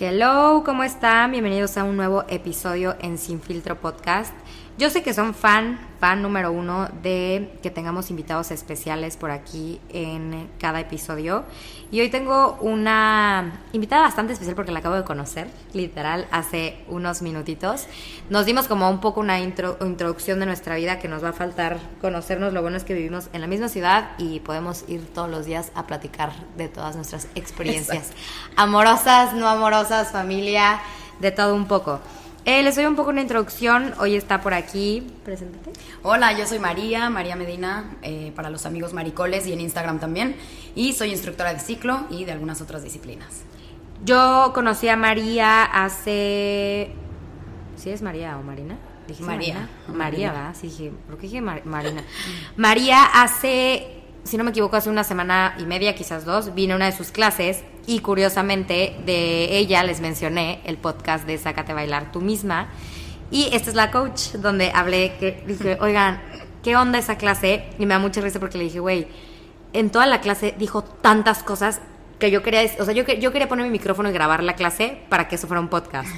Hello, ¿cómo están? Bienvenidos a un nuevo episodio en Sin Filtro Podcast. Yo sé que son fan, fan número uno de que tengamos invitados especiales por aquí en cada episodio. Y hoy tengo una invitada bastante especial porque la acabo de conocer, literal, hace unos minutitos. Nos dimos como un poco una introducción de nuestra vida que nos va a faltar conocernos. Lo bueno es que vivimos en la misma ciudad y podemos ir todos los días a platicar de todas nuestras experiencias. Amorosas, no amorosas, familia, de todo un poco. Eh, les doy un poco una introducción. Hoy está por aquí. Preséntate. Hola, yo soy María, María Medina, eh, para los amigos maricoles y en Instagram también. Y soy instructora de ciclo y de algunas otras disciplinas. Yo conocí a María hace. ¿Sí es María o Marina? Dije María. María, ¿verdad? Sí, dije, ¿por qué dije Marina? María hace si no me equivoco, hace una semana y media, quizás dos, vine a una de sus clases y curiosamente de ella les mencioné el podcast de Sácate bailar tú misma. Y esta es la coach donde hablé, que dije, oigan, ¿qué onda esa clase? Y me da mucha risa porque le dije, güey, en toda la clase dijo tantas cosas que yo quería, o sea, yo, yo quería poner mi micrófono y grabar la clase para que eso fuera un podcast.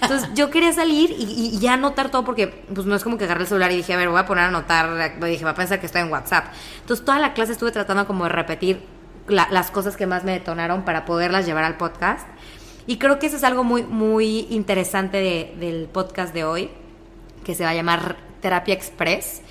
Entonces, yo quería salir y, ya anotar todo porque, pues, no es como que agarré el celular y dije, a ver, voy a poner a anotar, dije, va a pensar que estoy en WhatsApp. Entonces, toda la clase estuve tratando como de repetir las cosas que más me detonaron para poderlas llevar al podcast. Y creo que eso es algo muy, muy interesante del podcast de hoy, que se va a llamar Terapia Express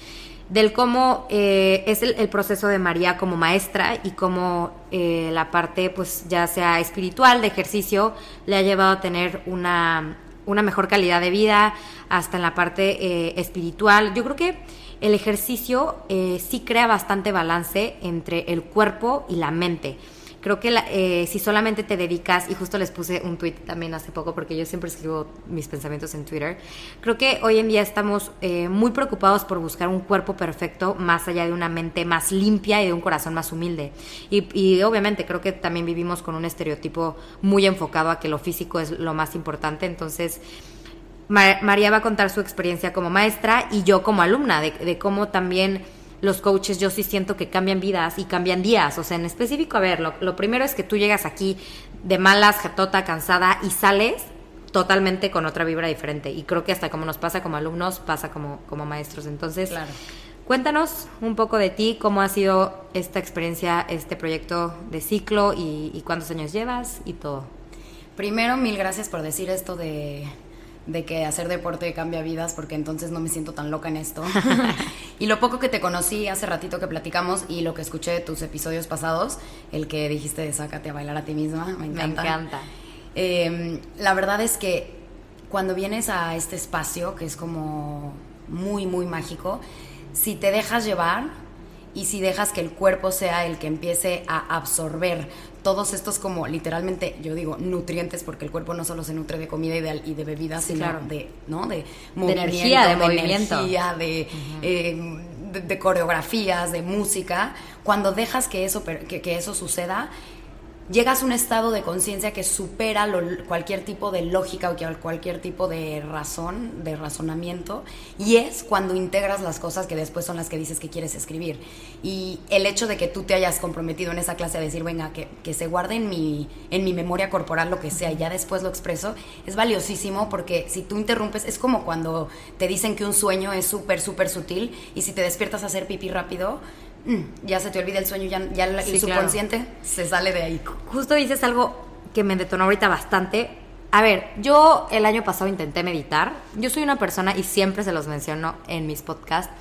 del cómo eh, es el, proceso de María como maestra y cómo eh, la parte, pues ya sea espiritual, de ejercicio, le ha llevado a tener una, una mejor calidad de vida, hasta en la parte eh, espiritual. Yo creo que el ejercicio sí crea bastante balance entre el cuerpo y la mente. Creo que eh, si solamente te dedicas, y justo les puse un tweet también hace poco, porque yo siempre escribo mis pensamientos en Twitter, creo que hoy en día estamos eh, muy preocupados por buscar un cuerpo perfecto más allá de una mente más limpia y de un corazón más humilde. Y, obviamente creo que también vivimos con un estereotipo muy enfocado a que lo físico es lo más importante, entonces... María va a contar su experiencia como maestra y yo como alumna, de cómo también los coaches yo sí siento que cambian vidas y cambian días. O sea, en específico, a ver, lo, primero es que tú llegas aquí de malas, jatota, cansada y sales totalmente con otra vibra diferente. Y creo que hasta como nos pasa como alumnos, pasa como, como maestros. Entonces, cuéntanos un poco de ti, cómo ha sido esta experiencia, este proyecto de ciclo y, y cuántos años llevas y todo. Primero, mil gracias por decir esto de de que hacer deporte cambia vidas, porque entonces no me siento tan loca en esto. y lo poco que te conocí hace ratito que platicamos y lo que escuché de tus episodios pasados, el que dijiste de sácate a bailar a ti misma, me encanta. Me encanta. Em, la verdad es que cuando vienes a este espacio, que es como muy, muy mágico, si te dejas llevar, y si dejas que el cuerpo sea el que empiece a absorber todos estos como literalmente, yo digo, nutrientes, porque el cuerpo no solo se nutre de comida y de, y de bebidas, sino de, ¿no? De, energía, de, movimiento. Eh, de, de, coreografías, de música. Cuando dejas que eso, que, que eso suceda, llegas a un estado de conciencia que supera cualquier tipo de lógica o cualquier tipo de razón, de razonamiento, y es cuando integras las cosas que después son las que dices que quieres escribir. Y el hecho de que tú te hayas comprometido en esa clase a decir, venga, que, se guarde en mi, en mi memoria corporal lo que sea, y ya después lo expreso, es valiosísimo porque si tú interrumpes, es como cuando te dicen que un sueño es súper, súper sutil, y si te despiertas a hacer pipí rápido, ya se te olvida el sueño, ya, ya el subconsciente se sale de ahí. Justo dices algo que me detonó ahorita bastante. A ver, yo el año pasado intenté meditar. Yo soy una persona, y siempre se los menciono en mis podcasts,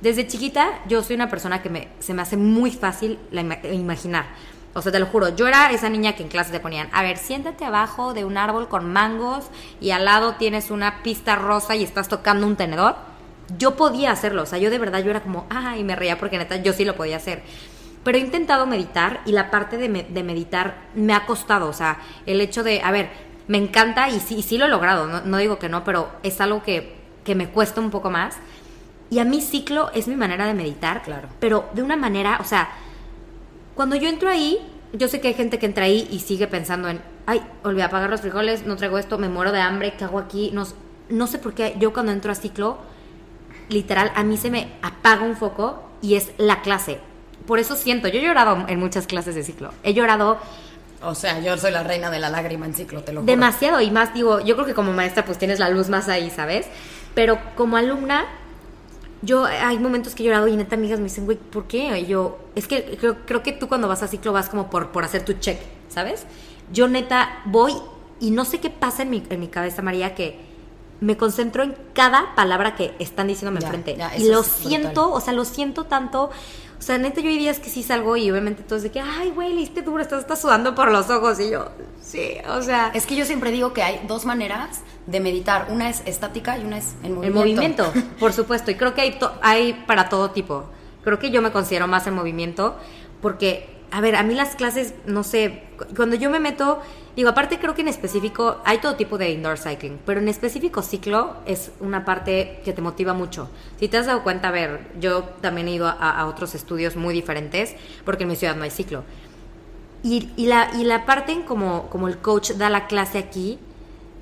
desde chiquita yo soy una persona que me, se me hace muy fácil la imaginar. O sea, te lo juro, yo era esa niña que en clase te ponían, a ver, siéntate abajo de un árbol con mangos y al lado tienes una pista rosa y estás tocando un tenedor yo podía hacerlo, o sea, yo de verdad yo era como, ah, y me reía porque neta yo sí lo podía hacer. Pero he intentado meditar y la parte de, meditar me ha costado, o sea, el hecho de, a ver, me encanta y sí, sí lo he logrado, no, digo que no, pero es algo que, que me cuesta un poco más. Y a mí ciclo es mi manera de meditar, claro. pero de una manera, o sea, cuando yo entro ahí, yo sé que hay gente que entra ahí y sigue pensando en, ay, olvidé apagar los frijoles, no traigo esto, me muero de hambre, ¿qué hago aquí? No, no sé por qué yo cuando entro a ciclo literal, a mí se me apaga un foco y es la clase. Por eso siento, yo he llorado en muchas clases de ciclo. He llorado O sea, yo soy la reina de la lágrima en ciclo, te lo juro. Demasiado, y más, digo, yo creo que como maestra pues tienes la luz más ahí, ¿sabes? Pero como alumna, yo hay momentos que he llorado y neta amigas me dicen, güey, ¿por qué? Y yo, es que creo, creo que tú cuando vas a ciclo vas como por, por hacer tu check, ¿sabes? Yo neta voy y no sé qué pasa en mi, en mi cabeza, María, que me concentro en cada palabra que están diciéndome Ya, enfrente. ya, y lo siento, brutal. o sea, lo siento tanto. O sea, neta, yo hay días que sí salgo y obviamente todos de que, ay, güey, le diste duro, estás, estás sudando por los ojos. Y yo, sí, o sea, Es que yo siempre digo que hay dos maneras de meditar. Una es estática y una es en movimiento. el movimiento, por supuesto. Y creo que hay, to- hay para todo tipo. Creo que yo me considero más en movimiento porque, a ver, a mí las clases, no sé, cu- cuando yo me meto, digo, aparte creo que en específico hay todo tipo de indoor cycling, pero en específico ciclo es una parte que te motiva mucho. Si te has dado cuenta, a ver, yo también he ido a, a otros estudios muy diferentes porque en mi ciudad no hay ciclo. Y, y la, y la parte en como, como el coach da la clase aquí,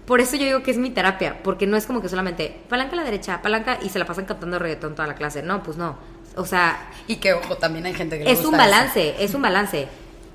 por eso yo digo que es mi terapia, porque no es como que solamente palanca a la derecha, palanca y se la pasan cantando reggaetón toda la clase. No, pues no. O sea, Y que, ojo, también hay gente que le es gusta un eso. balance, es un balance.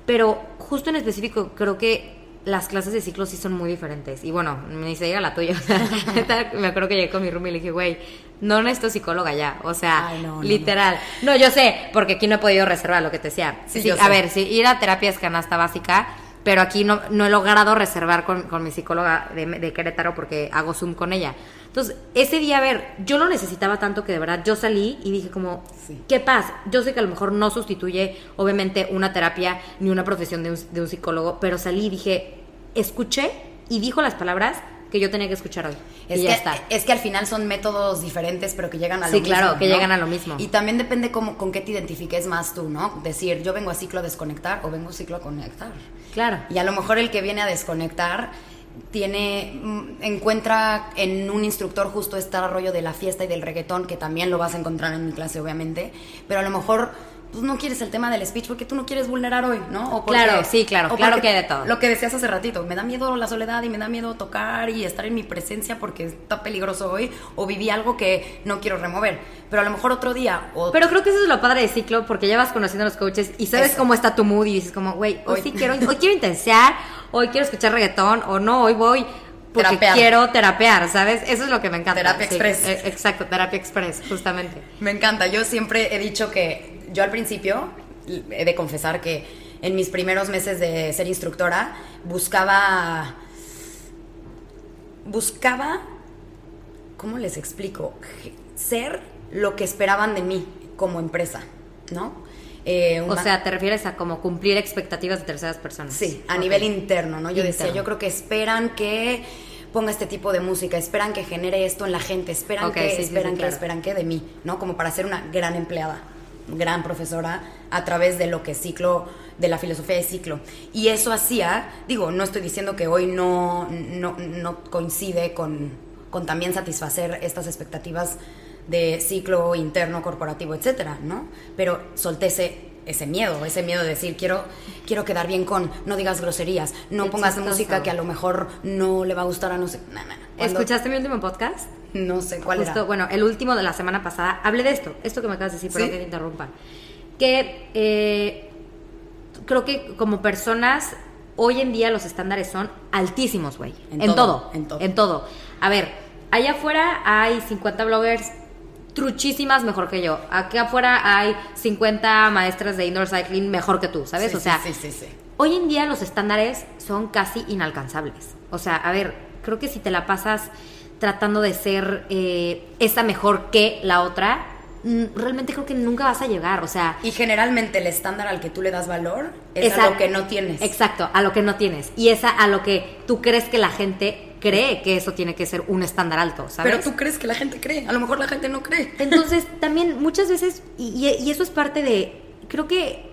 Pero justo en específico, creo que las clases de ciclo sí son muy diferentes. Y bueno, ni se diga la tuya. O sea, neta, me acuerdo que llegué con mi roomie y le dije, güey, no necesito psicóloga ya. O sea, Ay, no, no, literal. No. yo sé, porque aquí no he podido reservar lo que te decía. Sí, Sí, a sé. ver, sí, ir a terapia es canasta básica, pero aquí no, no he logrado reservar con, con mi psicóloga de, de Querétaro porque hago Zoom con ella. Entonces, ese día, a ver, yo lo necesitaba tanto que de verdad yo salí y dije como, Sí. ¿qué pasa? Yo sé que a lo mejor no sustituye, obviamente, una terapia ni una profesión de un, de un psicólogo, pero salí y dije, escuché y dijo las palabras que yo tenía que escuchar hoy. Es y que, ya está. es que al final son métodos diferentes, pero que llegan a lo Sí, mismo. claro, que ¿no? llegan a lo mismo. Y también depende cómo, con qué te identifiques más tú, ¿no? Decir, yo vengo a ciclo a desconectar o vengo a ciclo a conectar. Claro. Y a lo mejor el que viene a desconectar tiene mm, encuentra en un instructor justo este rollo de la fiesta y del reggaetón que también lo vas a encontrar en mi clase obviamente pero a lo mejor pues no quieres el tema del speech porque tú no quieres vulnerar hoy no O porque- Claro, sí, claro, o claro que hay de todo. lo que decías hace ratito me da miedo la soledad y me da miedo tocar y estar en mi presencia porque está peligroso hoy o viví algo que no quiero remover pero a lo mejor otro día o Pero creo que eso es lo padre de ciclo, porque ya vas conociendo a los coaches y sabes Eso. cómo está tu mood y dices como, güey, hoy, Hoy. sí quiero, hoy quiero intensear, hoy quiero escuchar reggaetón, o no, hoy voy porque Terapear. quiero terapear, ¿sabes? Eso es lo que me encanta. Terapia Sí, express. eh, exacto, terapia express, justamente. Me encanta. Yo siempre he dicho que yo al principio, he de confesar que en mis primeros meses de ser instructora, buscaba. Buscaba. ¿Cómo les explico? Ser lo que esperaban de mí como empresa, ¿no? Eh, O sea, te refieres a como cumplir expectativas de terceras personas. Sí, a nivel interno, ¿no? Yo decía, yo creo que esperan que ponga este tipo de música, esperan que genere esto en la gente, esperan que, sí, sí, esperan sí, que, claro. esperan que de mí, ¿no? Como para ser una gran empleada, gran profesora a través de lo que ciclo, de la filosofía de ciclo. Y eso hacía, digo, no estoy diciendo que hoy no, no, no coincide con, con también satisfacer estas expectativas de ciclo interno, corporativo, etcétera, ¿no? Pero solté ese, ese miedo, ese miedo de decir, quiero, quiero quedar bien con, no digas groserías, no Qué pongas chistoso. música que a lo mejor no le va a gustar a no sé. Cuando- ¿Escuchaste mi último podcast? No sé cuál Justo, era. bueno, el último de la semana pasada, hablé de esto, esto que me acabas de decir, ¿Sí? que te interrumpa. Que eh, creo que como personas, hoy en día los estándares son altísimos, güey. En En, todo, todo, en todo. En todo. A ver, allá afuera hay 50 bloggers truchísimas mejor que yo. Aquí afuera hay 50 maestras de indoor cycling mejor que tú, ¿sabes? Sí, o sea, sí, sí. Hoy en día los estándares son casi inalcanzables. O sea, a ver, creo que si te la pasas tratando de ser eh, esa mejor que la otra, mm, realmente creo que nunca vas a llegar. O sea, Y generalmente el estándar al que tú le das valor es a lo que no tienes. Exacto, a lo que no tienes. Y esa a lo que tú crees que la gente cree que eso tiene que ser un estándar alto, ¿sabes? Pero tú crees que la gente cree, a lo mejor la gente no cree. Entonces, también muchas veces, y, y- eso es parte de, creo que,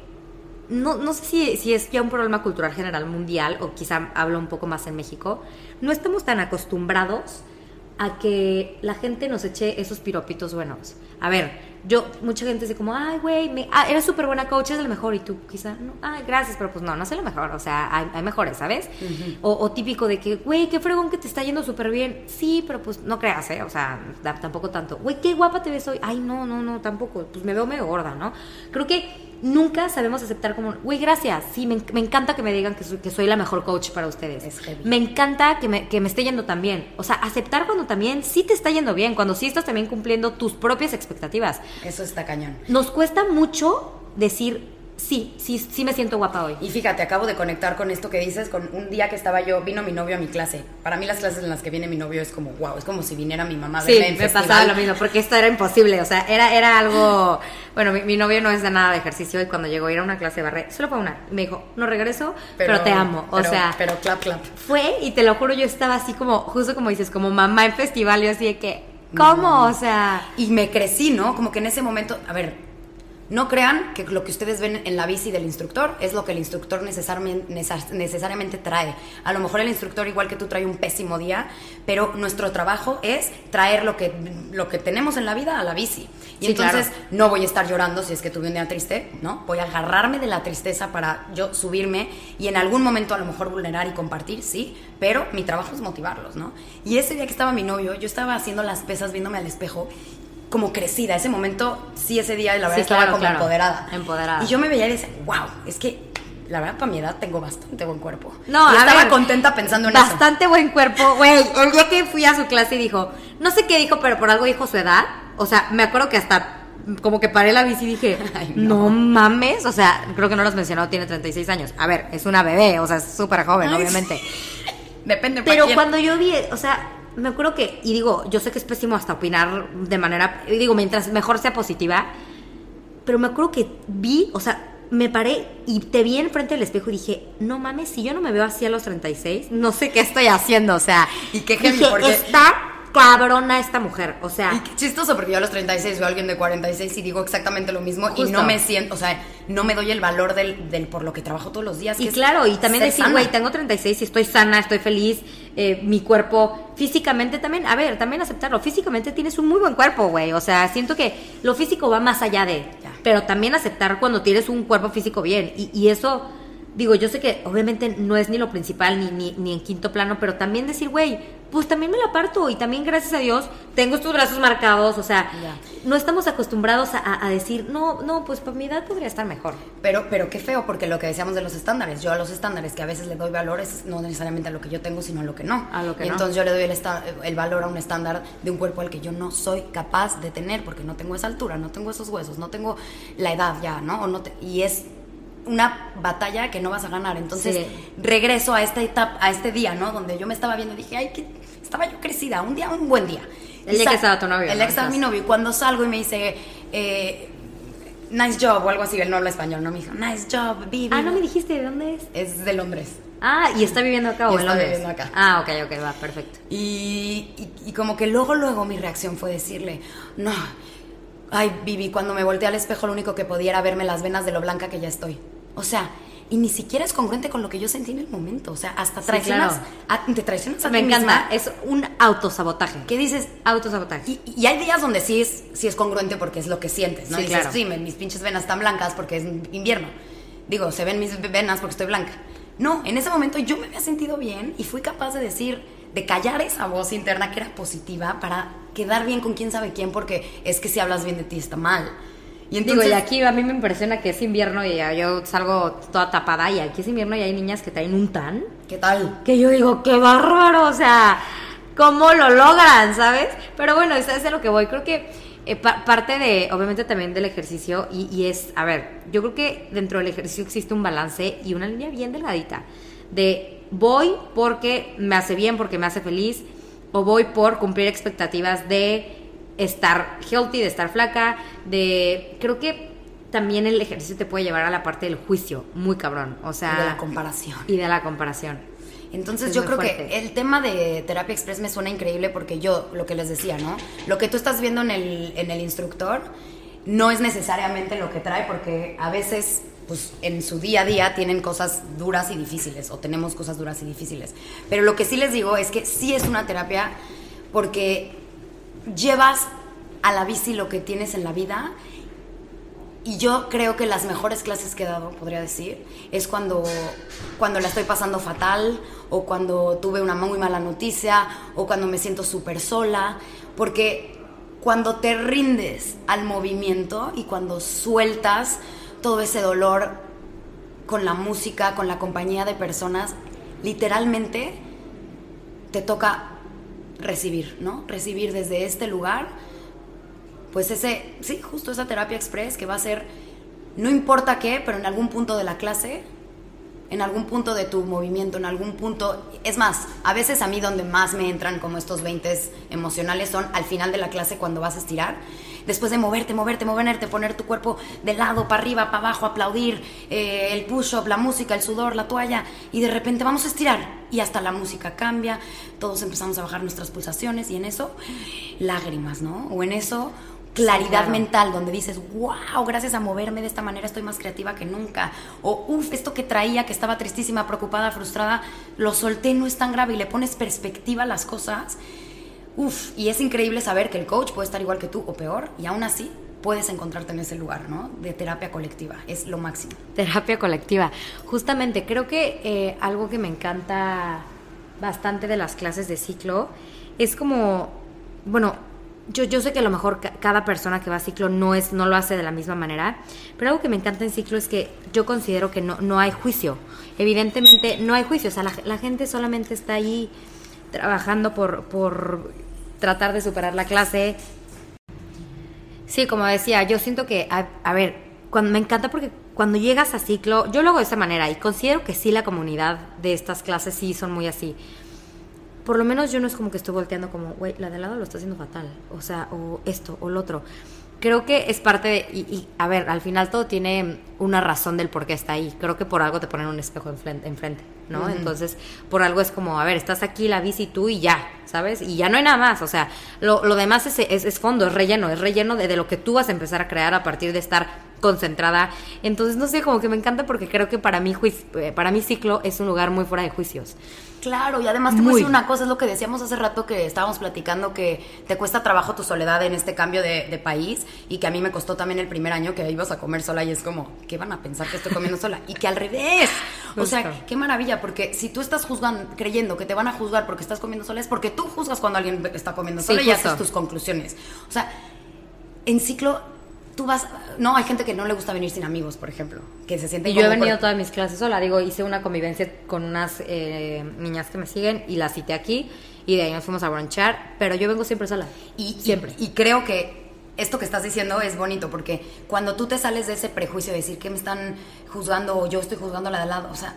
no, no sé si, si es ya un problema cultural general mundial, o quizá hablo un poco más en México, no estamos tan acostumbrados a que la gente nos eche esos piropitos buenos. A ver, yo, mucha gente dice como, ay, güey, me- ah, eres súper buena coach, eres la mejor, y tú quizá, no, ay, gracias, pero pues no, no soy la mejor, o sea, hay, hay mejores, ¿sabes? o, o típico de que, güey, qué fregón que te está yendo súper bien, sí, pero pues no creas, ¿eh? O sea, tampoco tanto, güey, qué guapa te ves hoy, ay, no, no, no, tampoco, pues me veo medio gorda, ¿no? Creo que nunca sabemos aceptar como, güey, gracias, sí, me, me encanta que me digan que soy, que soy la mejor coach para ustedes. Es. Me encanta que me, que me esté yendo tan bien. O sea, aceptar cuando también sí te está yendo bien, cuando sí estás también cumpliendo tus propias expectativas. Eso está cañón. Nos cuesta mucho decir, sí, sí, sí me siento guapa hoy. Y fíjate, acabo de conectar con esto que dices, con un día que estaba yo, vino mi novio a mi clase. Para mí las clases en las que viene mi novio es como, wow, es como si viniera mi mamá a Sí, verme en me festival. pasaba lo mismo, porque esto era imposible, o sea, era, era algo... Bueno, mi, mi novio no es de nada de ejercicio y cuando llegó a ir a una clase de barré, solo fue una, me dijo, no regreso, pero, te amo, o pero- sea... Pero clap, clap. Fue y te lo juro, yo estaba así como, justo como dices, como mamá en festival, yo así de que, ¿cómo? O sea... Y me crecí, ¿no? Como que en ese momento, a ver, no crean que lo que ustedes ven en la bici del instructor es lo que el instructor necesariamente, necesariamente trae. A lo mejor el instructor, igual que tú, trae un pésimo día, pero nuestro trabajo es traer lo que, lo que tenemos en la vida a la bici. Y Sí, entonces claro. no voy a estar llorando si es que tuve un día triste, ¿no? Voy a agarrarme de la tristeza para yo subirme y en algún momento a lo mejor vulnerar y compartir, sí, pero mi trabajo es motivarlos, ¿no? Y ese día que estaba mi novio, yo estaba haciendo las pesas viéndome al espejo como crecida. Ese momento, sí, ese día, la verdad, Sí, estaba claro, como claro. empoderada. Empoderada. Y yo me veía y decía, wow, es que la verdad, para mi edad tengo bastante buen cuerpo. No, y a estaba ver, contenta pensando en eso. Bastante buen cuerpo, güey. El día que fui a su clase dijo, no sé qué dijo, pero por algo dijo su edad. O sea, me acuerdo que hasta como que paré la bici y dije, Ay, no. no. mames. O sea, creo que no lo has mencionado, tiene 36 años. A ver, es una bebé, o sea, es súper joven, Ay, obviamente. Depende Pero cuando yo vi, o sea, me acuerdo que, y digo, yo sé que es pésimo hasta opinar de manera, digo, mientras mejor sea positiva, pero me acuerdo que vi, o sea, me paré y te vi enfrente del espejo y dije, no mames, si yo no me veo así a los 36, no sé qué estoy haciendo, o sea, Y qué dije, porque- está cabrona esta mujer, o sea, Y qué chistoso, porque yo a los 36 veo a alguien de 46 y digo exactamente lo mismo y no me siento, o sea, no me doy el valor del, del por lo que trabajo todos los días. Y que claro, y también decir, güey, tengo 36 y estoy sana, estoy feliz, eh, mi cuerpo físicamente también, a ver, también aceptarlo, físicamente tienes un muy buen cuerpo, güey, o sea, siento que lo físico va más allá de, Ya. pero también aceptar cuando tienes un cuerpo físico bien, y, y eso, digo, yo sé que obviamente no es ni lo principal, ni, ni, ni en quinto plano, pero también decir, güey, pues también me la parto, y también gracias a Dios tengo estos brazos marcados, o sea, no estamos acostumbrados a, decir, no, no, pues por mi edad podría estar mejor. Pero, pero qué feo, porque lo que decíamos de los estándares, yo a los estándares que a veces le doy valor es no necesariamente a lo que yo tengo, sino a lo que no. A lo que y no. entonces yo le doy el, el valor a un estándar de un cuerpo al que yo no soy capaz de tener, porque no tengo esa altura, no tengo esos huesos, no tengo la edad ya, ¿no? O no te- y es una batalla que no vas a ganar. Entonces Sí. regreso a esta etapa, a este día, ¿no? Donde yo me estaba viendo y dije, ay, que estaba yo crecida, un día, un buen día. El día que estaba tu novio, El ¿no? día que estaba mi novio. Y cuando salgo y me dice, eh, nice job o algo así, él no habla español, ¿no? Me dijo, nice job, Vivi. Ah, no me dijiste de dónde es. Es de Londres. Ah, y está viviendo acá o en está Londres. viviendo acá. Ah, ok, ok, va, perfecto. Y, y- y como que luego, luego mi reacción fue decirle, no, ay, Vivi, cuando me volteé al espejo lo único que podía era verme las venas de lo blanca que ya estoy. O sea, y ni siquiera es congruente con lo que yo sentí en el momento. O sea, hasta Sí, traicionas, claro. a- te traicionas a Me ti encanta, misma. es un autosabotaje. ¿Qué dices? Autosabotaje. Y, y hay días donde sí es, sí es congruente porque es lo que sientes, ¿no? Sí, Y dices, claro. sí, mis pinches venas están blancas porque es invierno. Digo, se ven mis venas porque estoy blanca. No, en ese momento yo me había sentido bien y fui capaz de decir, de callar esa voz interna que era positiva para quedar bien con quién sabe quién porque es que si hablas bien de ti está mal. Y entonces, Digo, y aquí a mí me impresiona que es invierno y yo salgo toda tapada y aquí es invierno y hay niñas que traen un tan ¿qué tal? que yo digo, qué bárbaro, o sea, ¿cómo lo logran, sabes? Pero bueno, eso es a lo que voy. Creo que eh, pa- parte de, obviamente también del ejercicio y, y es, a ver, yo creo que dentro del ejercicio existe un balance y una línea bien delgadita de voy porque me hace bien, porque me hace feliz, o voy por cumplir expectativas de estar healthy, de estar flaca, de... Creo que también el ejercicio te puede llevar a la parte del juicio, muy cabrón, o sea... Y de la comparación. Y de la comparación. Entonces Es yo creo fuerte. que el tema de terapia express me suena increíble porque yo, lo que les decía, ¿no? Lo que tú estás viendo en el, en el instructor no es necesariamente lo que trae porque a veces, pues en su día a día tienen cosas duras y difíciles o tenemos cosas duras y difíciles. Pero lo que sí les digo es que sí es una terapia porque llevas a la bici lo que tienes en la vida y yo creo que las mejores clases que he dado, podría decir, es cuando, cuando la estoy pasando fatal o cuando tuve una muy mala noticia o cuando me siento súper sola, porque cuando te rindes al movimiento y cuando sueltas todo ese dolor con la música, con la compañía de personas, literalmente te toca recibir, ¿no? Recibir desde este lugar, pues ese, sí, justo esa terapia express que va a ser, no importa qué, pero en algún punto de la clase en algún punto de tu movimiento, en algún punto. Es más, a veces a mí donde más me entran como estos 20 emocionales son al final de la clase cuando vas a estirar. Después de moverte, moverte, moverte, poner tu cuerpo de lado, para arriba, para abajo, aplaudir, eh, el push-up, la música, el sudor, la toalla, y de repente vamos a estirar. Y hasta la música cambia, todos empezamos a bajar nuestras pulsaciones, y en eso, lágrimas, ¿no? O en eso, claridad mental, donde dices, wow, gracias a moverme de esta manera estoy más creativa que nunca. O, uff, esto que traía, que estaba tristísima, preocupada, frustrada, lo solté, no es tan grave y le pones perspectiva a las cosas. Uf, y es increíble saber que el coach puede estar igual que tú o peor, y aún así puedes encontrarte en ese lugar, ¿no? De terapia colectiva, es lo máximo. Terapia colectiva. Justamente, creo que eh, algo que me encanta bastante de las clases de ciclo es como, bueno, yo, yo sé que a lo mejor cada persona que va a ciclo no, es, no lo hace de la misma manera, pero algo que me encanta en ciclo es que yo considero que no, no hay juicio. Evidentemente no hay juicio, o sea, la, gente solamente está ahí trabajando por, por tratar de superar la clase. Sí, como decía, yo siento que, a, a ver, cuando, me encanta porque cuando llegas a ciclo, yo lo hago de esa manera y considero que sí la comunidad de estas clases sí son muy así por lo menos yo no es como que estoy volteando como, güey, la de lado lo está haciendo fatal, o sea, o esto, o lo otro. Creo que es parte de, y, a ver, al final todo tiene una razón del por qué está ahí. Creo que por algo te ponen un espejo enfrente, ¿no? Entonces, por algo es como, a ver, estás aquí, la bici tú y ya, ¿sabes? Y ya no hay nada más, o sea, lo, lo demás es, es, fondo, es relleno, es relleno de, de lo que tú vas a empezar a crear a partir de estar concentrada. Entonces, no sé, como que me encanta porque creo que para mí, eh, para mi ciclo es un lugar muy fuera de juicios. Claro, y además te voy a decir una cosa, es lo que decíamos hace rato que estábamos platicando, que te cuesta trabajo tu soledad en este cambio de, país y que a mí me costó también el primer año que ibas a comer sola y es como, ¿qué van a pensar que estoy comiendo sola? Y que al revés. O sea, qué maravilla, porque si tú estás juzgando, creyendo que te van a juzgar porque estás comiendo sola, es porque tú juzgas cuando alguien está comiendo sola y haces tus conclusiones. O sea, en ciclo tú vas, no, hay gente que no le gusta venir sin amigos, por ejemplo, que se siente... Y yo he venido todas mis clases sola, digo, hice una convivencia con unas eh, niñas que me siguen y las cité aquí y de ahí nos fuimos a bronchar, pero yo vengo siempre sola. Y siempre. Y, creo que esto que estás diciendo es bonito porque cuando tú te sales de ese prejuicio de decir que me están juzgando o yo estoy juzgando a la de al lado, o sea,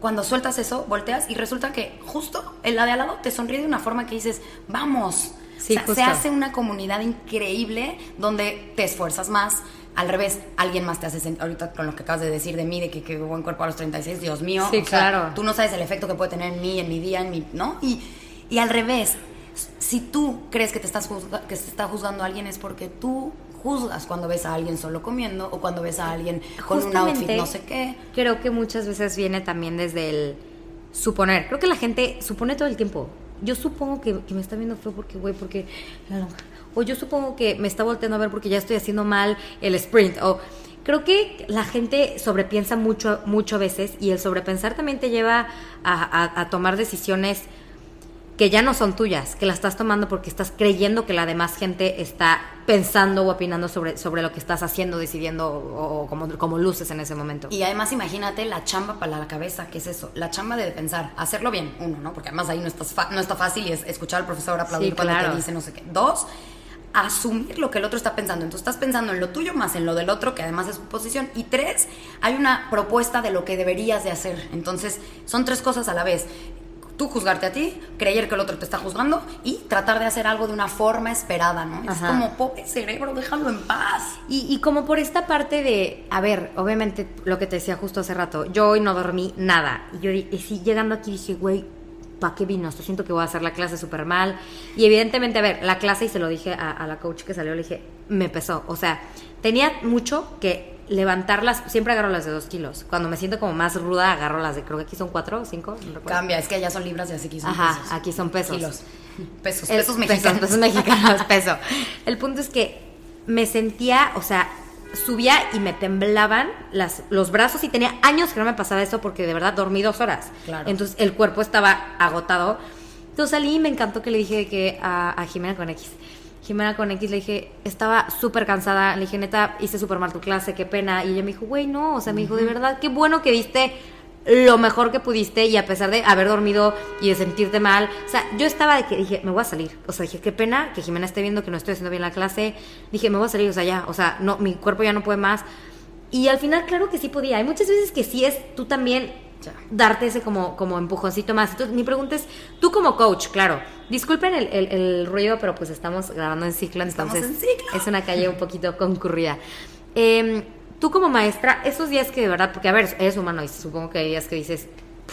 cuando sueltas eso, volteas y resulta que justo el la de al lado te sonríe de una forma que dices, vamos, se hace una comunidad increíble donde te esfuerzas más. Al revés, alguien más te hace sentir, ahorita con lo que acabas de decir de mí, de que, que buen cuerpo a los 36, Dios mío. Sí, claro. tú no sabes el efecto que puede tener en mí, en mi día, en mi, ¿no? Y, y al revés, si tú crees que te estás que se está juzgando a alguien es porque tú juzgas cuando ves a alguien solo comiendo o cuando ves a alguien con un outfit no sé qué. Creo que muchas veces viene también desde el suponer. Creo que la gente supone todo el tiempo yo supongo que, me está viendo feo porque, güey, porque O yo supongo que me está volteando a ver porque ya estoy haciendo mal el sprint. O creo que la gente sobrepiensa mucho, mucho a veces y el sobrepensar también te lleva a tomar decisiones que ya no son tuyas, que las estás tomando porque estás creyendo que la demás gente está pensando o opinando sobre, sobre lo que estás haciendo, decidiendo o, como, como, luces en ese momento. Y además imagínate la chamba para la cabeza, ¿qué es eso? La chamba de pensar, hacerlo bien, uno, ¿no? Porque además ahí no, estás no está fácil y es escuchar al profesor aplaudir cuando te dice no sé qué. Dos, asumir lo que el otro está pensando. Entonces estás pensando en lo tuyo más en lo del otro, que además es su posición. Y tres, hay una propuesta de lo que deberías de hacer. Entonces son tres cosas a la vez tú juzgarte a ti, creer que el otro te está juzgando y tratar de hacer algo de una forma esperada, ¿no? Es como, pobre cerebro, déjalo en paz. Y, como por esta parte de, a ver, obviamente lo que te decía justo hace rato, yo hoy no dormí nada. Y yo y sí, llegando aquí dije, güey, ¿para qué vino? Esto siento que voy a hacer la clase súper mal. Y evidentemente, a ver, la clase, y se lo dije a, a la coach que salió, le dije, me pesó. O sea, tenía mucho que levantarlas, siempre agarro las de dos kilos. Cuando me siento como más ruda, agarro las de, creo que aquí son cuatro o cinco. Cambia, es que allá son libras y así aquí son Ajá, aquí son pesos. Kilos. Pesos, pesos mexicanos. Pesos, mexicanos, peso. El punto es que me sentía, o sea, subía y me temblaban las, los brazos y tenía años que no me pasaba eso porque de verdad dormí dos horas. Claro. Entonces el cuerpo estaba agotado. Entonces salí y me encantó que le dije que a, a Jimena con X Jimena con X, le dije, estaba súper cansada, le dije, neta, hice súper mal tu clase, qué pena. Y ella me dijo, güey, no, o sea, me dijo, de verdad, qué bueno que diste lo mejor que pudiste y a pesar de haber dormido y de sentirte mal, o sea, yo estaba de que dije, me voy a salir, o sea, dije, qué pena que Jimena esté viendo que no estoy haciendo bien la clase, dije, me voy a salir, o sea, ya, o sea, no, mi cuerpo ya no puede más. Y al final, claro que sí podía. Hay muchas veces que sí es tú también darte ese como, como empujoncito más. Entonces, mi pregunta es, tú como coach, claro, disculpen el, el, ruido, pero pues estamos grabando en ciclo, entonces es una calle un poquito concurrida. Eh, tú como maestra, esos días que de verdad, porque a ver, eres humano y supongo que hay días que dices,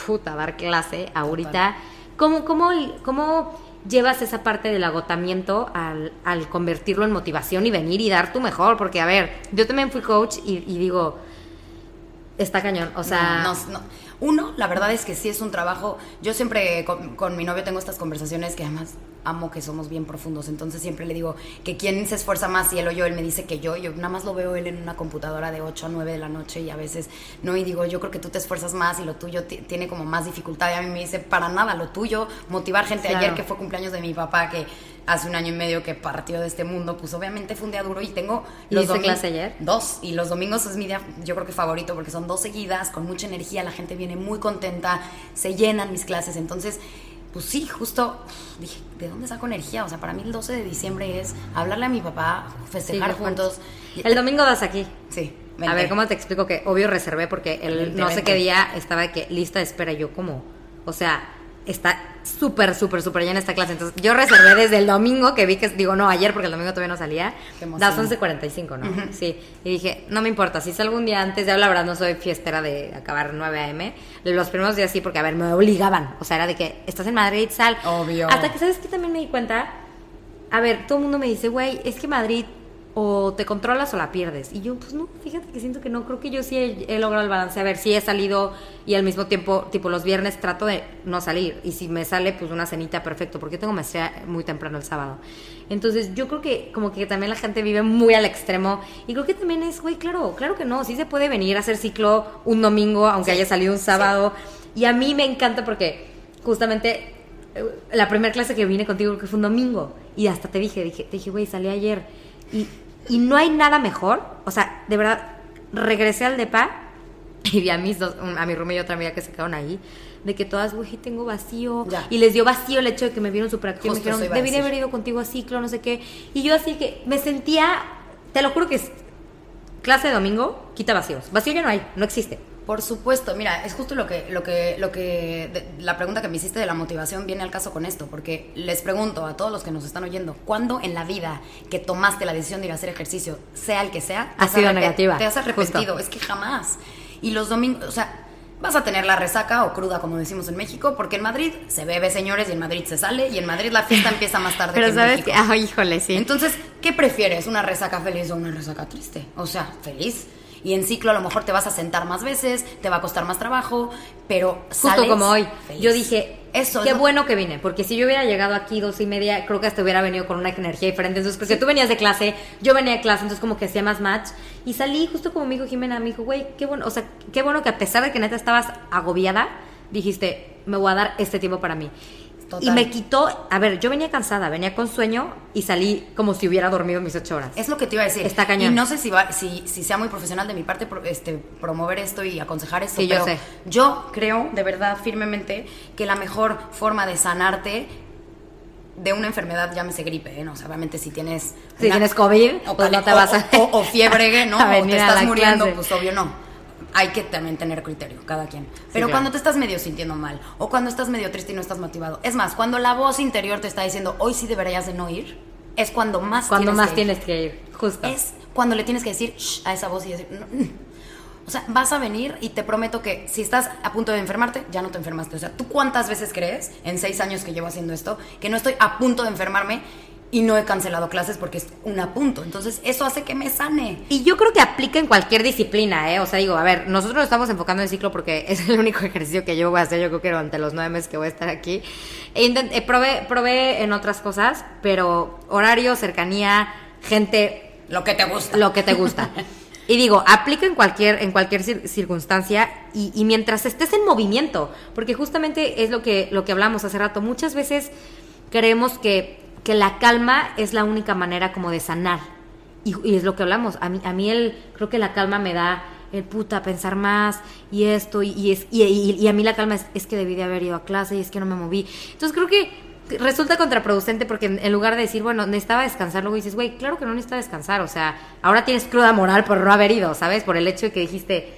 puta, dar clase ahorita, ¿cómo, cómo, cómo llevas esa parte del agotamiento al, al, convertirlo en motivación y venir y dar tu mejor? Porque, a ver, yo también fui coach y, digo, está cañón, o sea... no, uno, la verdad es que sí es un trabajo. Yo siempre con, mi novio tengo estas conversaciones que además amo que somos bien profundos. Entonces siempre le digo que quién se esfuerza más, si él o yo. Él me dice que yo. Yo nada más lo veo él en una computadora de 8 a 9 de la noche y a veces no. Y digo, yo creo que tú te esfuerzas más y lo tuyo tiene como más dificultad. Y a mí me dice, para nada, lo tuyo, motivar gente. Ayer que fue cumpleaños de mi papá, que hace un año y medio que partió de este mundo, pues obviamente fue un día duro y tengo los domingos. clase ayer? Dos. Y los domingos es mi día, yo creo que favorito, porque son dos seguidas, con mucha energía, la gente viene muy contenta, se llenan mis clases. Entonces, pues sí, justo dije, ¿de dónde saco energía? O sea, para mí el 12 de diciembre es hablarle a mi papá, festejar juntos. El domingo das aquí. Sí. A ver, ¿cómo te explico que obvio reservé porque el no sé qué día estaba que lista de espera yo como, o sea, está súper, súper, súper llena esta clase. Entonces, yo reservé desde el domingo que vi que, digo, no, ayer porque el domingo todavía no salía. Das 11.45, ¿no? Sí. Y dije, no me importa, si salgo un día antes, ya la verdad no soy fiestera de acabar 9 a.m. Los primeros días sí, porque, a ver, me obligaban. O sea, era de que estás en Madrid, sal. Obvio. Hasta que, ¿sabes que También me di cuenta. A ver, todo el mundo me dice, güey, es que Madrid o te controlas o la pierdes. Y yo, pues no, fíjate que siento que no, creo que yo sí he, logrado el balance. A ver, sí he salido y al mismo tiempo, tipo los viernes trato de no salir. Y si me sale, pues una cenita, perfecto, porque tengo maestría muy temprano el sábado. Entonces yo creo que como que también la gente vive muy al extremo. Y creo que también es, güey, claro, claro que no, sí se puede venir a hacer ciclo un domingo, aunque haya salido un sábado. Y a mí me encanta porque justamente eh, la primera clase que vine contigo que fue un domingo. Y hasta te dije, dije, te dije, güey, salí ayer. Y y no hay nada mejor, o sea, de verdad, regresé al DEPA y vi a mis dos, a mi rumi y otra amiga que se quedaron ahí, de que todas, güey, tengo vacío. Y les dio vacío el hecho de que me vieron súper activo. Me dijeron, debí de haber ido contigo a ciclo, no sé qué. Y yo así que me sentía, te lo juro que es clase de domingo, quita vacíos. Vacío ya no hay, no existe. Por supuesto, mira, es justo lo que, lo que, lo que, la pregunta que me hiciste de la motivación viene al caso con esto, porque les pregunto a todos los que nos están oyendo, ¿cuándo en la vida que tomaste la decisión de ir a hacer ejercicio, sea el que sea, ha sido negativa? Te has arrepentido, es que jamás. Y los domingos, o sea, vas a tener la resaca o cruda, como decimos en México, porque en Madrid se bebe, señores, y en Madrid se sale, y en Madrid la fiesta empieza más tarde Pero que sabes México. que, ah, híjole, sí. Entonces, ¿qué prefieres? ¿Una resaca feliz o una resaca triste? O sea, feliz y en ciclo a lo mejor te vas a sentar más veces, te va a costar más trabajo, pero justo como hoy, yo dije, eso, qué bueno que vine, porque si yo hubiera llegado aquí dos y media, creo que hasta hubiera venido con una energía diferente. Entonces, porque tú venías de clase, yo venía de clase, entonces como que hacía más match y salí justo como me dijo Jimena, me dijo, güey, qué bueno, o sea, qué bueno que a pesar de que neta estabas agobiada, dijiste, me voy a dar este tiempo para mí. Y me quitó, a ver, yo venía cansada, venía con sueño y salí como si hubiera dormido mis ocho horas. Es lo que te iba a decir. Está cañón. Y no sé si, va, si, si sea muy profesional de mi parte este, promover esto y aconsejar esto, sí, pero yo, sé. yo creo de verdad firmemente que la mejor forma de sanarte de una enfermedad, llámese gripe, ¿eh? ¿no? O sea, obviamente si tienes... Si tienes COVID, o, pues no te vas a... O, fiebre, ¿no? o te estás muriendo, pues obvio no hay que también tener criterio, cada quien. Pero cuando te estás medio sintiendo mal, o cuando estás medio triste y no estás motivado, es más, cuando la voz interior te está diciendo, hoy sí deberías de no ir, es cuando más cuando tienes más que tienes que ir, justo. Es cuando le tienes que decir a esa voz y decir, o sea, vas a venir y te prometo que si estás a punto de enfermarte, ya no te enfermaste. O sea, ¿tú cuántas veces crees, en seis años que llevo haciendo esto, que no estoy a punto de enfermarme y no he cancelado clases porque es un apunto. Entonces, eso hace que me sane. Y yo creo que aplica en cualquier disciplina, ¿eh? O sea, digo, a ver, nosotros nos estamos enfocando en el ciclo porque es el único ejercicio que yo voy a hacer, yo creo que durante los nueve meses que voy a estar aquí. E eh, probé, probé en otras cosas, pero horario, cercanía, gente... Lo que te gusta. Lo que te gusta. Y digo, aplica en cualquier, en cualquier circunstancia y, y, mientras estés en movimiento, porque justamente es lo que, lo que hablamos hace rato. Muchas veces creemos que que la calma es la única manera como de sanar. Y, es lo que hablamos. A mí, a mí el, creo que la calma me da el puta pensar más y esto y, es y, a mí la calma es, es que debí de haber ido a clase y es que no me moví. Entonces creo que resulta contraproducente porque en, en lugar de decir, bueno, necesitaba descansar, luego dices, güey, claro que no necesita descansar. O sea, ahora tienes cruda moral por no haber ido, ¿sabes? Por el hecho de que dijiste,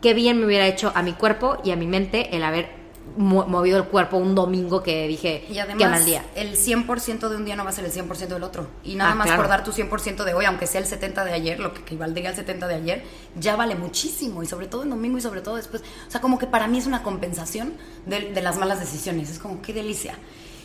qué bien me hubiera hecho a mi cuerpo y a mi mente el haber movido el cuerpo un domingo que dije, Y qué además, mal día. el 100% de un día no va a ser el 100% del otro. Y nada Ah, más claro. por dar tu 100% de hoy, aunque sea el 70 de ayer, lo que equivaldría al 70 de ayer, ya vale muchísimo. Y sobre todo en domingo y sobre todo después. O sea, como que para mí es una compensación de, de las malas decisiones. Es como, qué delicia.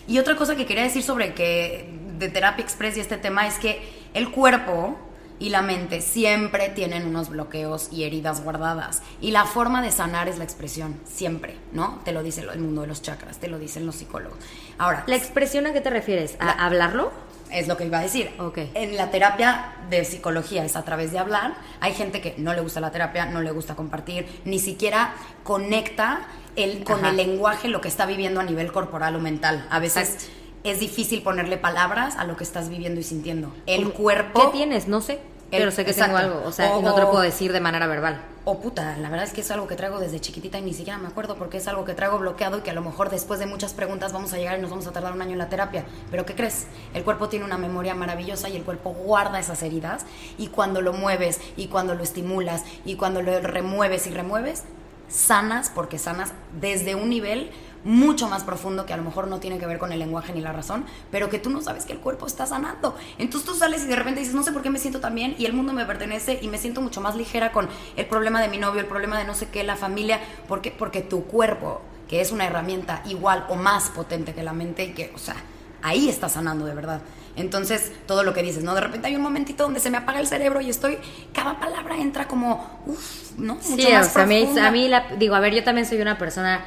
Y otra cosa que quería decir sobre que de Terapia Express y este tema es que el cuerpo y la mente siempre tienen unos bloqueos y heridas guardadas. Y la forma de sanar es la expresión, siempre, ¿no? Te lo dice el mundo de los chakras, te lo dicen los psicólogos. Ahora, ¿La expresión a qué te refieres? ¿A La- hablarlo? es lo que iba a decir. Ok. En la terapia de psicología es a través de hablar. Hay gente que no le gusta la terapia, no le gusta compartir, ni siquiera conecta el, con Ajá. el lenguaje lo que está viviendo a nivel corporal o mental. A veces Exacto. Es difícil ponerle palabras a lo que estás viviendo y sintiendo. El ¿Cómo- cuerpo... ¿Qué tienes? No sé. El- pero sé que exacto. tengo algo. O sea, O- no te lo puedo decir de manera verbal. Oh puta, la verdad es que es algo que traigo desde chiquitita y ni siquiera me acuerdo porque es algo que traigo bloqueado y que a lo mejor después de muchas preguntas vamos a llegar y nos vamos a tardar un año en la terapia. Pero ¿qué crees? El cuerpo tiene una memoria maravillosa y el cuerpo guarda esas heridas y cuando lo mueves y cuando lo estimulas y cuando lo remueves y remueves, sanas porque sanas desde un nivel mucho más profundo que a lo mejor no tiene que ver con el lenguaje ni la razón, pero que tú no sabes que el cuerpo está sanando. Entonces tú sales y de repente dices, no sé por qué me siento tan bien y el mundo me pertenece y me siento mucho más ligera con el problema de mi novio, el problema de no sé qué, la familia, ¿por qué? Porque tu cuerpo, que es una herramienta igual o más potente que la mente y que, o sea, ahí está sanando de verdad. Entonces, todo lo que dices, ¿no? De repente hay un momentito donde se me apaga el cerebro y estoy, cada palabra entra como, uff, ¿no? Mucho Sí, o más sea, a mí, a mí la- digo, a ver, yo también soy una persona,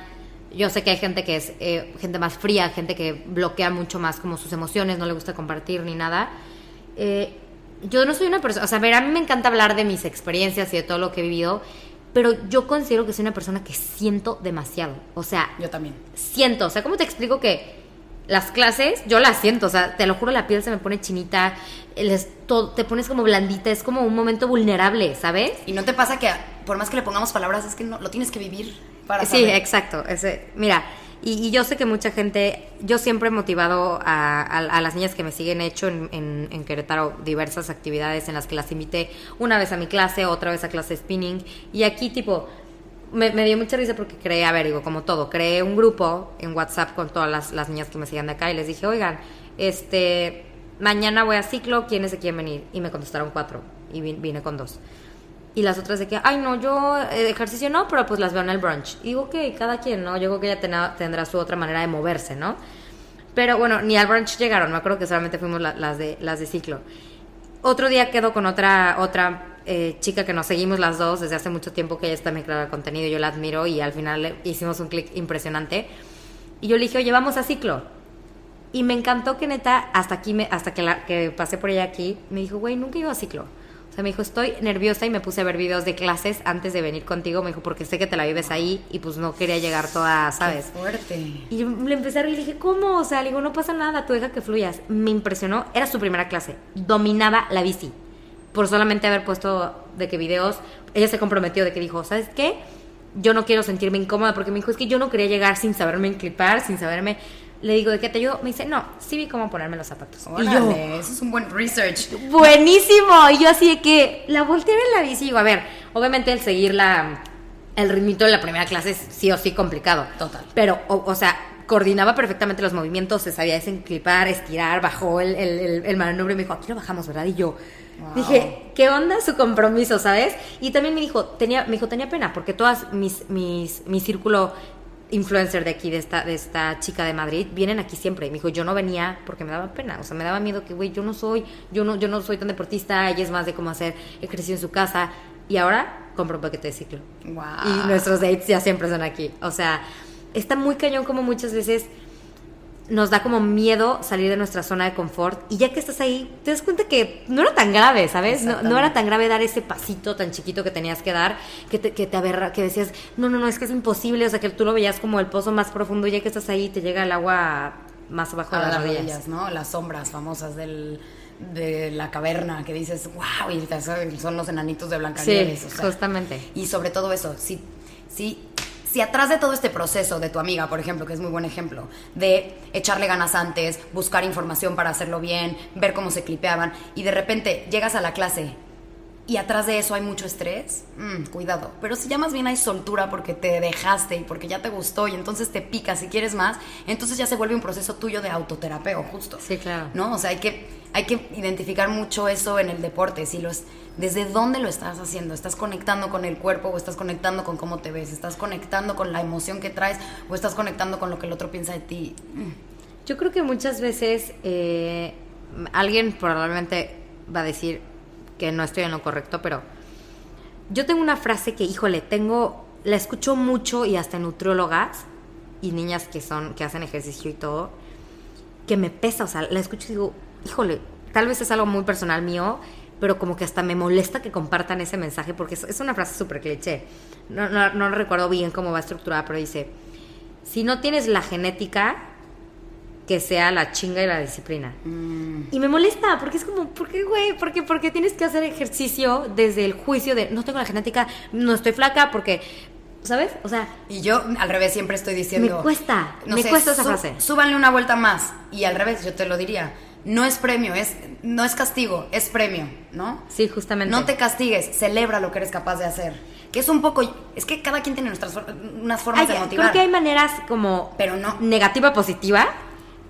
yo sé que hay gente que es eh, gente más fría, gente que bloquea mucho más como sus emociones, no le gusta compartir ni nada. Eh, yo no soy una persona, o sea, a ver, a mí me encanta hablar de mis experiencias y de todo lo que he vivido, pero yo considero que soy una persona que siento demasiado, o sea, Yo también. siento, o sea, ¿cómo te explico que las clases, yo las siento, o sea, te lo juro, la piel se me pone chinita, el es- todo- te pones como blandita, es como un momento vulnerable, ¿sabes? Y no te pasa que por más que le pongamos palabras, es que no, lo tienes que vivir para Sí, saber. exacto. Ese, mira, y, y yo sé que mucha gente, yo siempre he motivado a, a- a las niñas que me siguen, he hecho en, en- en Querétaro diversas actividades en las que las invité una vez a mi clase, otra vez a clase de spinning, y aquí tipo, me, me dio mucha risa porque creé, a ver, digo, como todo, creé un grupo en WhatsApp con todas las, las niñas que me siguen de acá y les dije, oigan, este, mañana voy a ciclo, ¿quiénes se quieren venir? Y me contestaron cuatro, y vin- vine con dos. Y las otras de que, ay, no, yo eh, ejercicio no, pero pues las veo en el brunch. Y digo, ok, cada quien, ¿no? Yo creo que ella tena- tendrá su otra manera de moverse, ¿no? Pero bueno, ni al brunch llegaron, me acuerdo que solamente fuimos la- las, de, las de ciclo. Otro día quedo con otra, otra eh, chica que nos seguimos las dos desde hace mucho tiempo, que ella también creadora de contenido, yo la admiro y al final le- hicimos un clic impresionante. Y yo le dije, oye, vamos a ciclo. Y me encantó que neta, hasta aquí, me, hasta que, la, que pasé por ella aquí, me dijo, güey, nunca ido a ciclo. Sea, me dijo, estoy nerviosa y me puse a ver videos de clases antes de venir contigo. Me dijo, porque sé que te la vives ahí y pues no quería llegar toda, ¿sabes? Qué fuerte. Y yo le empecé a reír y le dije, ¿cómo? O sea, le digo, no pasa nada, tú deja que fluyas. Me impresionó, era su primera clase, dominaba la bici. Por solamente haber puesto de que videos, ella se comprometió de que dijo, ¿sabes qué? Yo no quiero sentirme incómoda porque me dijo, es que yo no quería llegar sin saberme enclipar, sin saberme... Le digo, ¿de qué te ayudo? Me dice, no, sí vi cómo ponerme los zapatos. y yo, Órale, eso es un buen research. buenísimo. Y yo así de que la volteé en la bici y digo, a ver, obviamente el seguir la, el ritmito de la primera clase es sí o sí complicado. Total. Pero, o, o sea, coordinaba perfectamente los movimientos, se sabía desenclipar, estirar, bajó el, el, el, el manubrio y me dijo, aquí lo bajamos, ¿verdad? Y yo Wow. dije, ¿qué onda su compromiso, sabes? Y también me dijo, tenía, me dijo, tenía pena, porque todas mis, mis, mi círculo influencer de aquí, de esta, de esta chica de Madrid, vienen aquí siempre. Y me dijo, yo no venía porque me daba pena. O sea, me daba miedo que, güey, yo no soy, yo no, yo no soy tan deportista, ella es más de cómo hacer ejercicio en su casa. Y ahora compro un paquete de ciclo. Wow. Y nuestros dates ya siempre son aquí. O sea, está muy cañón como muchas veces nos da como miedo salir de nuestra zona de confort y ya que estás ahí te das cuenta que no era tan grave, ¿sabes? No, no era tan grave dar ese pasito tan chiquito que tenías que dar, que te, que te aberra, que decías, no, no, no, es que es imposible, o sea, que tú lo veías como el pozo más profundo y ya que estás ahí te llega el agua más abajo de las, las rodillas. rodillas, ¿no? Las sombras famosas del, de la caverna que dices, wow, y son los enanitos de Sí, Blancanieves. o sea, justamente. Y sobre todo eso, si, si, si atrás de todo este proceso de tu amiga, por ejemplo, que es muy buen ejemplo, de echarle ganas antes, buscar información para hacerlo bien, ver cómo se clipeaban, y de repente llegas a la clase y atrás de eso hay mucho estrés, mm, cuidado. Pero si ya más bien hay soltura porque te dejaste y porque ya te gustó y entonces te picas y quieres más, entonces ya se vuelve un proceso tuyo de autoterapeo, justo. Sí, claro. ¿no? O sea, hay que, hay que identificar mucho eso en el deporte. Si los, ¿Desde dónde lo estás haciendo? ¿Estás conectando con el cuerpo o estás conectando con cómo te ves? ¿Estás conectando con la emoción que traes o estás conectando con lo que el otro piensa de ti? Yo creo que muchas veces eh, alguien probablemente va a decir que no estoy en lo correcto, pero yo tengo una frase que, híjole, tengo, la escucho mucho y hasta nutriólogas y niñas que son, que hacen ejercicio y todo, que me pesa, o sea, la escucho y digo, híjole, tal vez es algo muy personal mío, pero como que hasta me molesta que compartan ese mensaje porque es, es una frase súper cliché. No, no, no recuerdo bien cómo va estructurada, pero dice, si no tienes la genética, que sea la chinga y la disciplina. Y me molesta, porque es como, ¿por qué, güey? ¿Por qué, por qué tienes que hacer ejercicio desde el juicio de no tengo la genética, no estoy flaca, porque, ¿sabes? O sea, Y yo al revés siempre estoy diciendo... Me cuesta, me cuesta esa frase. Súbanle una vuelta más. Y al revés, yo te lo diría. No es premio, es, no es castigo, es premio, ¿no? sí, justamente. No te castigues, celebra lo que eres capaz de hacer. Que es un poco... Es que cada quien tiene nuestras unas formas Hay- de motivar. creo que hay maneras como Pero no. negativa positiva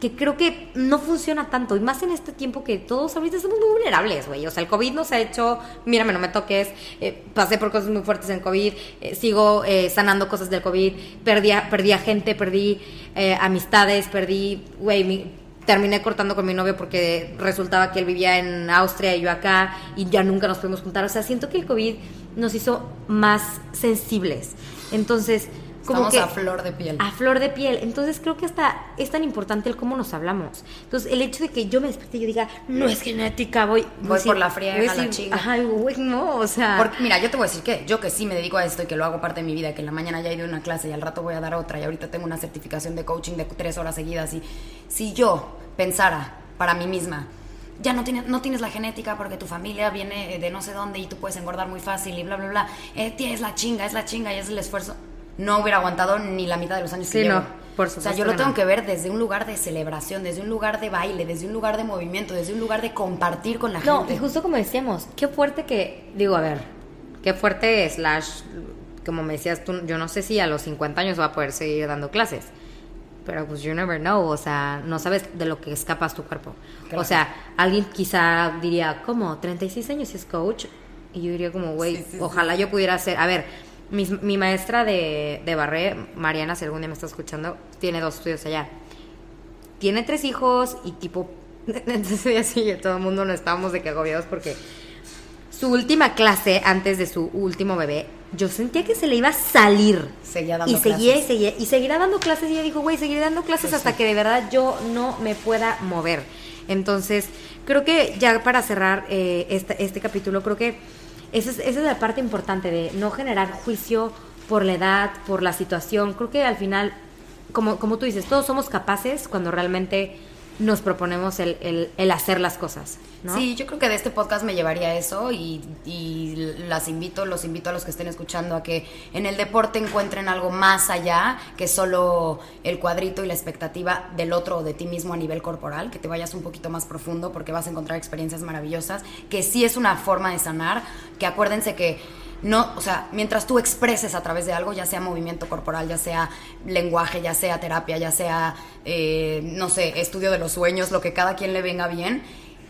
que creo que no funciona tanto y más en este tiempo que todos ahorita somos muy vulnerables, güey. O sea, el COVID nos ha hecho, mírame, no me toques, eh, pasé por cosas muy fuertes en COVID, eh, sigo eh, sanando cosas del COVID, perdí a, perdí a gente, perdí amistades, perdí, güey, mi- terminé cortando con mi novio porque resultaba que él vivía en Austria y yo acá y ya nunca nos pudimos juntar. O sea, siento que el COVID nos hizo más sensibles. Entonces, como Estamos que a flor de piel. a flor de piel. Entonces creo que hasta es tan importante el cómo nos hablamos. Entonces el hecho de que yo me despierte y yo diga, no es genética, voy, Voy a por la friega, voy a la chinga. Ajá, güey, no, o sea. Porque, mira, yo te voy a decir que yo que sí me dedico a esto y que lo hago parte de mi vida, que en la mañana ya he ido a una clase y al rato voy a dar otra y ahorita tengo una certificación de coaching de tres horas seguidas y si yo pensara para mí misma, ya no tienes, no tienes la genética porque tu familia viene de no sé dónde y tú puedes engordar muy fácil y bla, bla, bla, eh, tía, es la chinga, es la chinga y es el esfuerzo, no hubiera aguantado ni la mitad de los años que Sí, llevo. no, por o sea, supuesto yo lo que tengo no. que ver desde un lugar de celebración, desde un lugar de baile, desde un lugar de movimiento, desde un lugar de compartir con la no, gente. y justo como decíamos, qué fuerte que, digo, a ver, qué fuerte slash, como me decías tú, yo no sé si a los 50 años va a poder seguir dando clases. Pero pues you never know, o sea, no sabes de lo que es capaz tu cuerpo. Claro. O sea, alguien quizá diría, ¿cómo? 36 años y es coach. Y yo diría como, güey, Sí, sí, ojalá yo pudiera hacer, a ver, mi, mi maestra de, de barré, Mariana, si algún día me está escuchando, tiene dos estudios allá. Tiene tres hijos y tipo, entonces así, todo el mundo nos estábamos de que agobiados porque su última clase antes de su último bebé, yo sentía que se le iba a salir. Seguía dando y seguía clases. y seguía y seguirá dando clases y ella dijo, güey, seguiré dando clases hasta que de verdad yo no me pueda mover. Entonces, creo que ya para cerrar eh, este, este capítulo, creo que esa es, esa es la parte importante de no generar juicio por la edad, por la situación. Creo que al final, como, como tú dices, todos somos capaces cuando realmente nos proponemos el, el- hacer las cosas. Sí, yo creo que de este podcast me llevaría eso y, y las invito, los invito a los que estén escuchando a que en el deporte encuentren algo más allá que solo el cuadrito y la expectativa del otro o de ti mismo a nivel corporal, que te vayas un poquito más profundo porque vas a encontrar experiencias maravillosas, que sí es una forma de sanar, que acuérdense que no, o sea, mientras tú expreses a través de algo, ya sea movimiento corporal, ya sea lenguaje, ya sea terapia, ya sea, eh, no sé, estudio de los sueños, lo que cada quien le venga bien,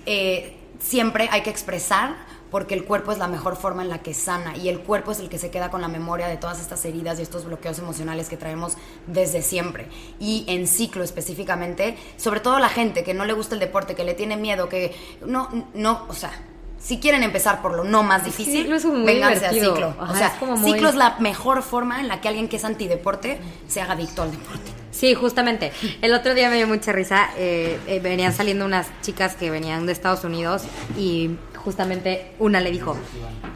eh, siempre hay que expresar porque el cuerpo es la mejor forma en la que sana y el cuerpo es el que se queda con la memoria de todas estas heridas y estos bloqueos emocionales que traemos desde siempre. Y en ciclo específicamente, sobre todo la gente que no le gusta el deporte, que le tiene miedo, que no, no, o sea, si quieren empezar por lo no más difícil, ciclo es muy vénganse a divertido. ciclo. Ajá, o sea, es como muy- ciclo es la mejor forma en la que alguien que es antideporte se haga adicto al deporte. Sí, justamente. El otro día me dio mucha risa. eh, eh, venían saliendo unas chicas que venían de Estados Unidos y justamente una le dijo,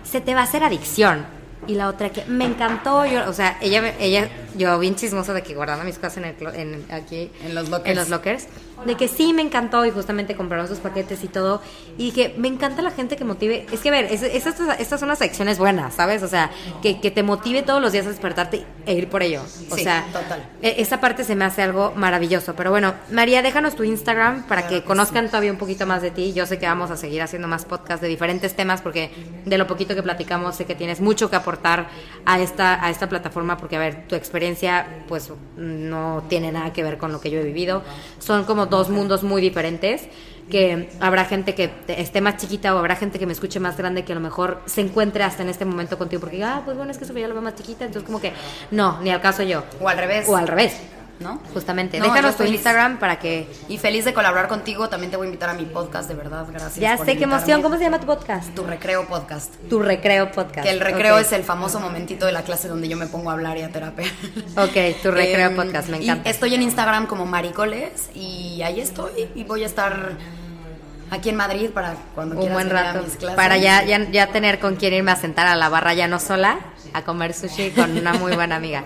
se te va a hacer adicción. Y la otra que me encantó, yo, o sea, ella, ella yo bien chismoso de que guardando mis cosas en el, en, aquí En los lockers. en los lockers, de que sí me encantó y justamente compraron sus paquetes y todo, y dije, me encanta la gente que motive, es que a ver, es- es- estas, estas son las acciones buenas, ¿sabes? O sea, que, que te motive todos los días a despertarte e ir por ello. O Sí, sea, total. e- esa parte se me hace algo maravilloso. Pero bueno, María, déjanos tu Instagram para Claro que que conozcan todavía un poquito más de ti. Yo sé que vamos a seguir haciendo más podcasts de diferentes temas porque de lo poquito que platicamos sé que tienes mucho que aportar a esta, a esta plataforma porque, a ver, tu experiencia pues no tiene nada que ver con lo que yo he vivido. Son como dos mundos muy diferentes que habrá gente que esté más chiquita o habrá gente que me escuche más grande que a lo mejor se encuentre hasta en este momento contigo porque diga, ah, pues bueno, es que Sofía lo veo más chiquita, entonces como que no, ni al caso yo. O al revés. O al revés. ¿No? Justamente. No, Déjanos tu. Instagram para que. Y feliz de colaborar contigo. También te voy a invitar a mi podcast, de verdad. Gracias. Ya por sé qué emoción. ¿Cómo se llama tu podcast? Tu recreo podcast. Tu recreo podcast. Que el recreo Ok. es el famoso momentito de la clase donde yo me pongo a hablar y a terapia. Ok, tu recreo Em, podcast, me y encanta. estoy en Instagram como Maricoles y ahí estoy. Y voy a estar aquí en Madrid para cuando Un quieras buen venir a rato. mis clases. Para ya, ya, ya tener con quién irme a sentar a la barra ya no sola, a comer sushi con una muy buena amiga.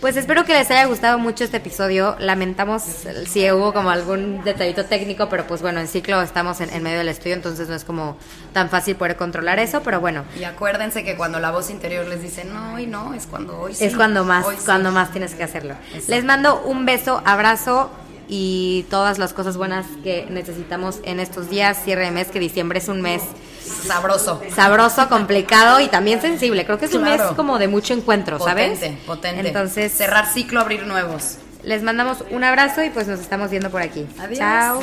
Pues espero que les haya gustado mucho este episodio. Lamentamos si hubo como algún detallito técnico, pero pues bueno, en ciclo estamos en, en medio del estudio, entonces no es como tan fácil poder controlar eso, pero bueno. Y acuérdense que cuando la voz interior les dice no y no, es cuando hoy sí. es cuando más, hoy sí". cuando más tienes que hacerlo. Exacto. Les mando un beso, abrazo y todas las cosas buenas que necesitamos en estos días, cierre de mes, que diciembre es un mes Sabroso. sabroso, complicado y también sensible. Creo que es un mes como de mucho encuentro, ¿sabes? Potente, potente. Entonces, cerrar ciclo, abrir nuevos. les mandamos un abrazo y pues nos estamos viendo por aquí. Adiós. Chao.